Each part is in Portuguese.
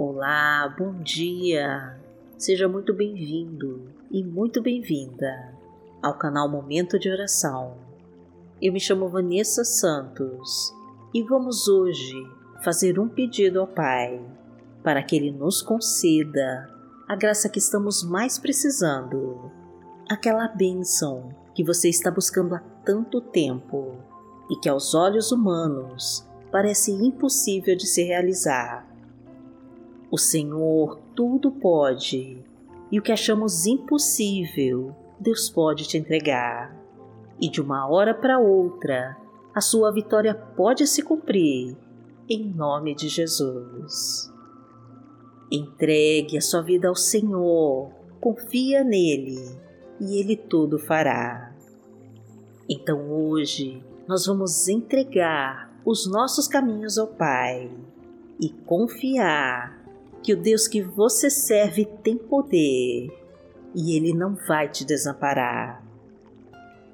Olá, bom dia! Seja muito bem-vindo e muito bem-vinda ao canal Momento de Oração. Eu me chamo Vanessa Santos e vamos hoje fazer um pedido ao Pai para que Ele nos conceda a graça que estamos mais precisando, aquela bênção que você está buscando há tanto tempo e que aos olhos humanos parece impossível de se realizar. O Senhor tudo pode e o que achamos impossível, Deus pode te entregar. E de uma hora para outra, a sua vitória pode se cumprir, em nome de Jesus. Entregue a sua vida ao Senhor, confia nele e ele tudo fará. Então hoje nós vamos entregar os nossos caminhos ao Pai e confiar que o Deus que você serve tem poder e Ele não vai te desamparar.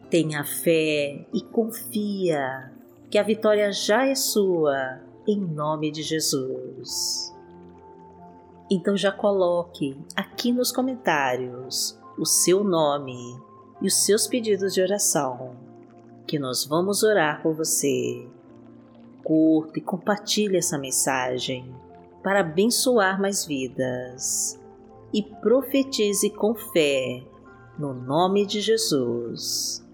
Tenha fé e confia que a vitória já é sua, em nome de Jesus. Então já coloque aqui nos comentários o seu nome e os seus pedidos de oração, que nós vamos orar por você. Curta e compartilhe essa mensagem para abençoar mais vidas. E profetize com fé, no nome de Jesus.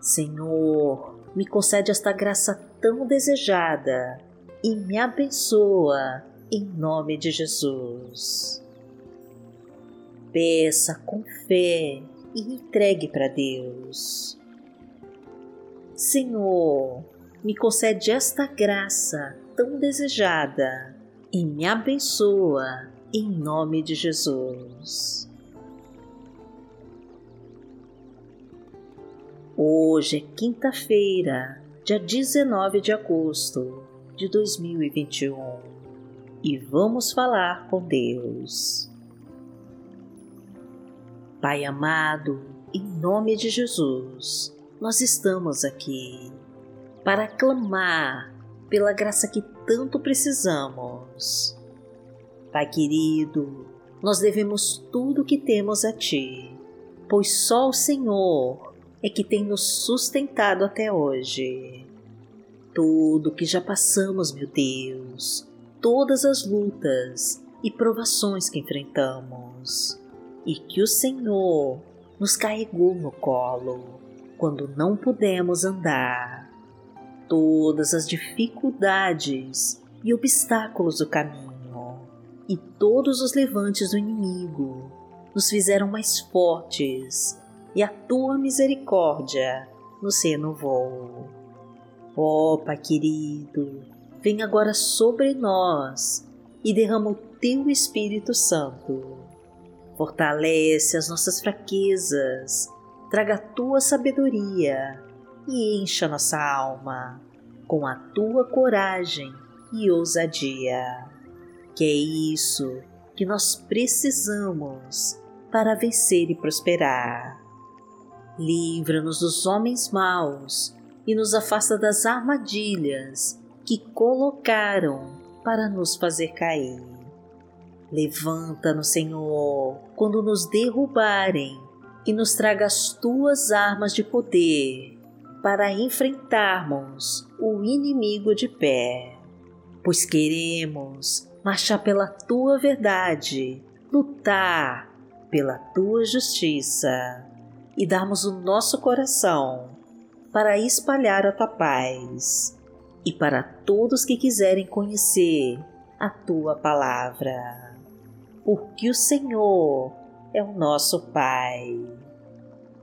Senhor, me concede esta graça tão desejada e me abençoa em nome de Jesus. Peça com fé e entregue para Deus. Senhor, me concede esta graça tão desejada e me abençoa em nome de Jesus. Hoje é quinta-feira, dia 19 de agosto de 2021 e vamos falar com Deus. Pai amado, em nome de Jesus, nós estamos aqui para clamar pela graça que tanto precisamos. Pai querido, nós devemos tudo o que temos a Ti, pois só o Senhor é que tem nos sustentado até hoje. Tudo que já passamos, meu Deus, todas as lutas e provações que enfrentamos, e que o Senhor nos carregou no colo quando não pudemos andar todas as dificuldades e obstáculos do caminho e todos os levantes do inimigo nos fizeram mais fortes e a tua misericórdia nos renovou. Ó oh, Pai querido, vem agora sobre nós e derrama o teu Espírito Santo. Fortalece as nossas fraquezas, traga a tua sabedoria e encha nossa alma com a tua coragem e ousadia, que é isso que nós precisamos para vencer e prosperar. Livra-nos dos homens maus e nos afasta das armadilhas que colocaram para nos fazer cair. Levanta-nos, Senhor, quando nos derrubarem e nos traga as tuas armas de poder para enfrentarmos o inimigo de pé, pois queremos marchar pela tua verdade, lutar pela tua justiça e darmos o nosso coração para espalhar a tua paz e para todos que quiserem conhecer a tua palavra, porque o Senhor é o nosso Pai.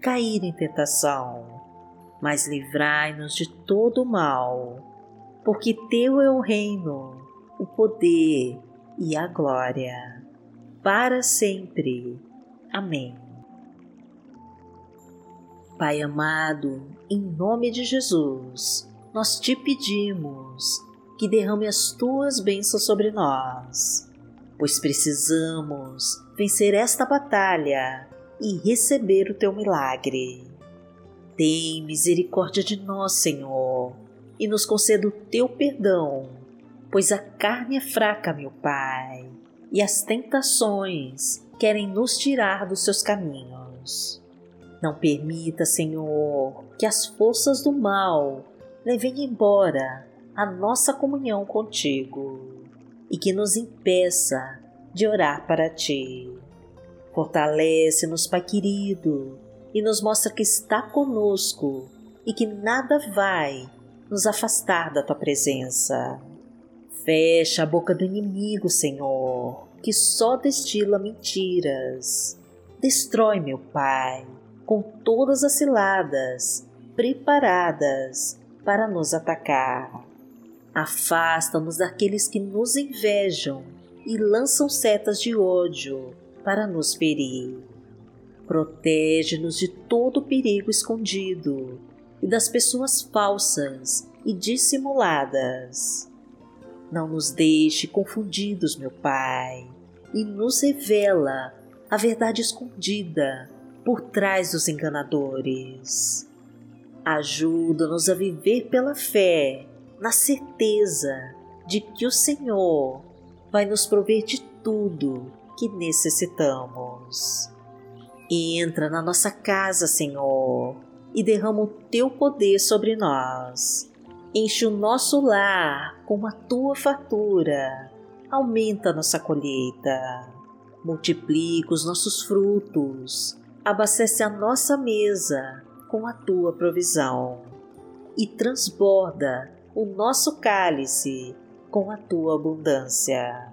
cair em tentação, mas livrai-nos de todo o mal, porque Teu é o reino, o poder e a glória, para sempre. Amém. Pai amado, em nome de Jesus, nós te pedimos que derrame as tuas bênçãos sobre nós, pois precisamos vencer esta batalha e receber o teu milagre. Tem misericórdia de nós, Senhor, e nos conceda o teu perdão, pois a carne é fraca, meu Pai, e as tentações querem nos tirar dos seus caminhos. Não permita, Senhor, que as forças do mal levem embora a nossa comunhão contigo e que nos impeça de orar para ti. Fortalece-nos, Pai querido, e nos mostra que está conosco e que nada vai nos afastar da tua presença. Fecha a boca do inimigo, Senhor, que só destila mentiras. Destrói, meu Pai, com todas as ciladas preparadas para nos atacar. Afasta-nos daqueles que nos invejam e lançam setas de ódio para nos ferir. Protege-nos de todo perigo escondido e das pessoas falsas e dissimuladas. Não nos deixe confundidos, meu Pai, e nos revela a verdade escondida por trás dos enganadores. Ajuda-nos a viver pela fé, na certeza de que o Senhor vai nos prover de tudo que necessitamos. Entra na nossa casa, Senhor, e derrama o teu poder sobre nós. Enche o nosso lar com a tua fartura. Aumenta nossa colheita. Multiplica os nossos frutos. Abastece a nossa mesa com a tua provisão. E transborda o nosso cálice com a tua abundância.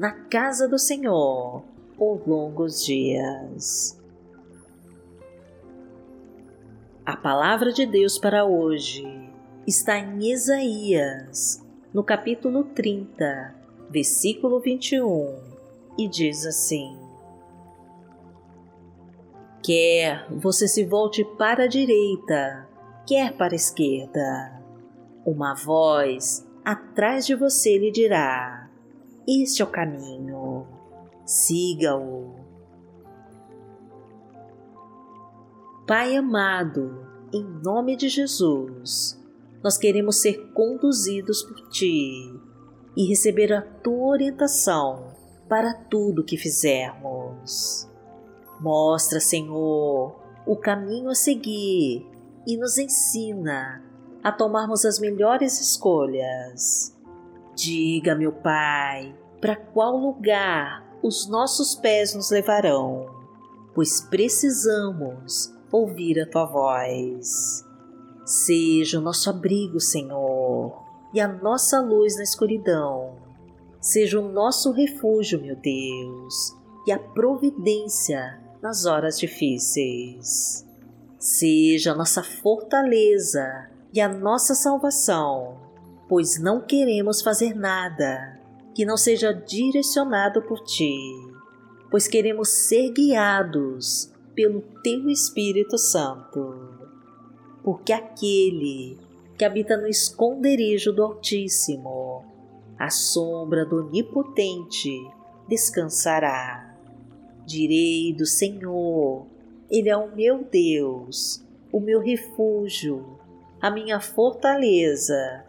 na casa do Senhor por longos dias. A palavra de Deus para hoje está em Isaías, no capítulo 30, versículo 21, e diz assim: Quer você se volte para a direita, quer para a esquerda, uma voz atrás de você lhe dirá: Este é o caminho, siga-o. Pai amado, em nome de Jesus, nós queremos ser conduzidos por Ti e receber a Tua orientação para tudo que fizermos. Mostra, Senhor, o caminho a seguir e nos ensina a tomarmos as melhores escolhas. Diga, meu Pai, para qual lugar os nossos pés nos levarão, pois precisamos ouvir a tua voz. Seja o nosso abrigo, Senhor, e a nossa luz na escuridão. Seja o nosso refúgio, meu Deus, e a providência nas horas difíceis. Seja a nossa fortaleza e a nossa salvação, pois não queremos fazer nada que não seja direcionado por Ti, pois queremos ser guiados pelo teu Espírito Santo, porque aquele que habita no esconderijo do Altíssimo A sombra do Onipotente descansará. Direi do Senhor, Ele é o meu Deus, o meu refúgio, a minha fortaleza,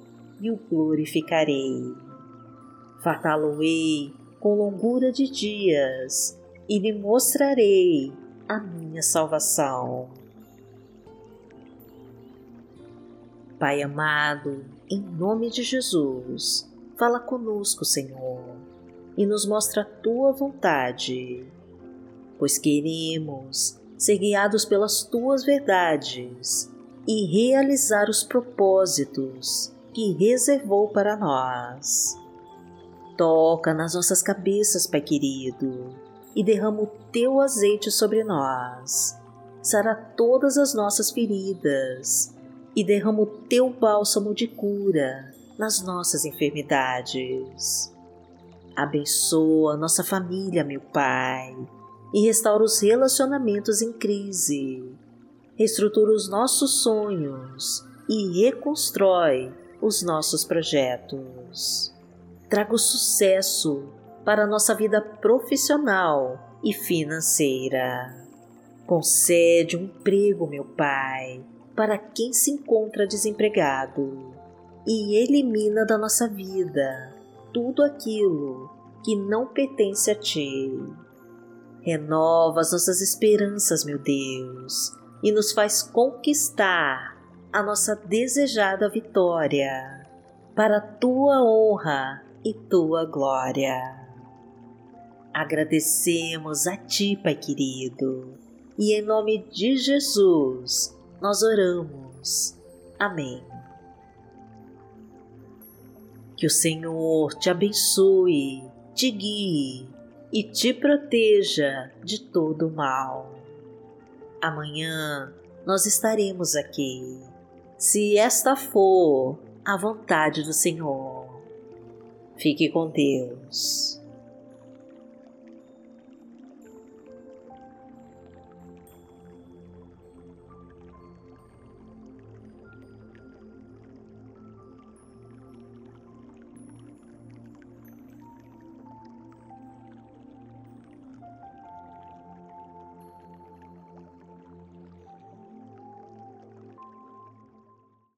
e o glorificarei. Fartá-lo-ei com longura de dias e lhe mostrarei a minha salvação. Pai amado, em nome de Jesus, fala conosco, Senhor, e nos mostra a tua vontade, pois queremos ser guiados pelas tuas verdades e realizar os propósitos que reservou para nós. Toca nas nossas cabeças, Pai querido, e derrama o teu azeite sobre nós. Sara todas as nossas feridas e derrama o teu bálsamo de cura nas nossas enfermidades. Abençoa nossa família, meu Pai, e restaura os relacionamentos em crise. Reestrutura os nossos sonhos e reconstrói os nossos projetos. Traga o sucesso para a nossa vida profissional e financeira. Concede um emprego, meu Pai, para quem se encontra desempregado e elimina da nossa vida tudo aquilo que não pertence a Ti. Renova as nossas esperanças, meu Deus, e nos faz conquistar a nossa desejada vitória, para Tua honra e Tua glória. Agradecemos a Ti, Pai querido, e em nome de Jesus, nós oramos. Amém. Que o Senhor te abençoe, te guie e te proteja de todo mal. Amanhã nós estaremos aqui, se esta for a vontade do Senhor. Fique com Deus.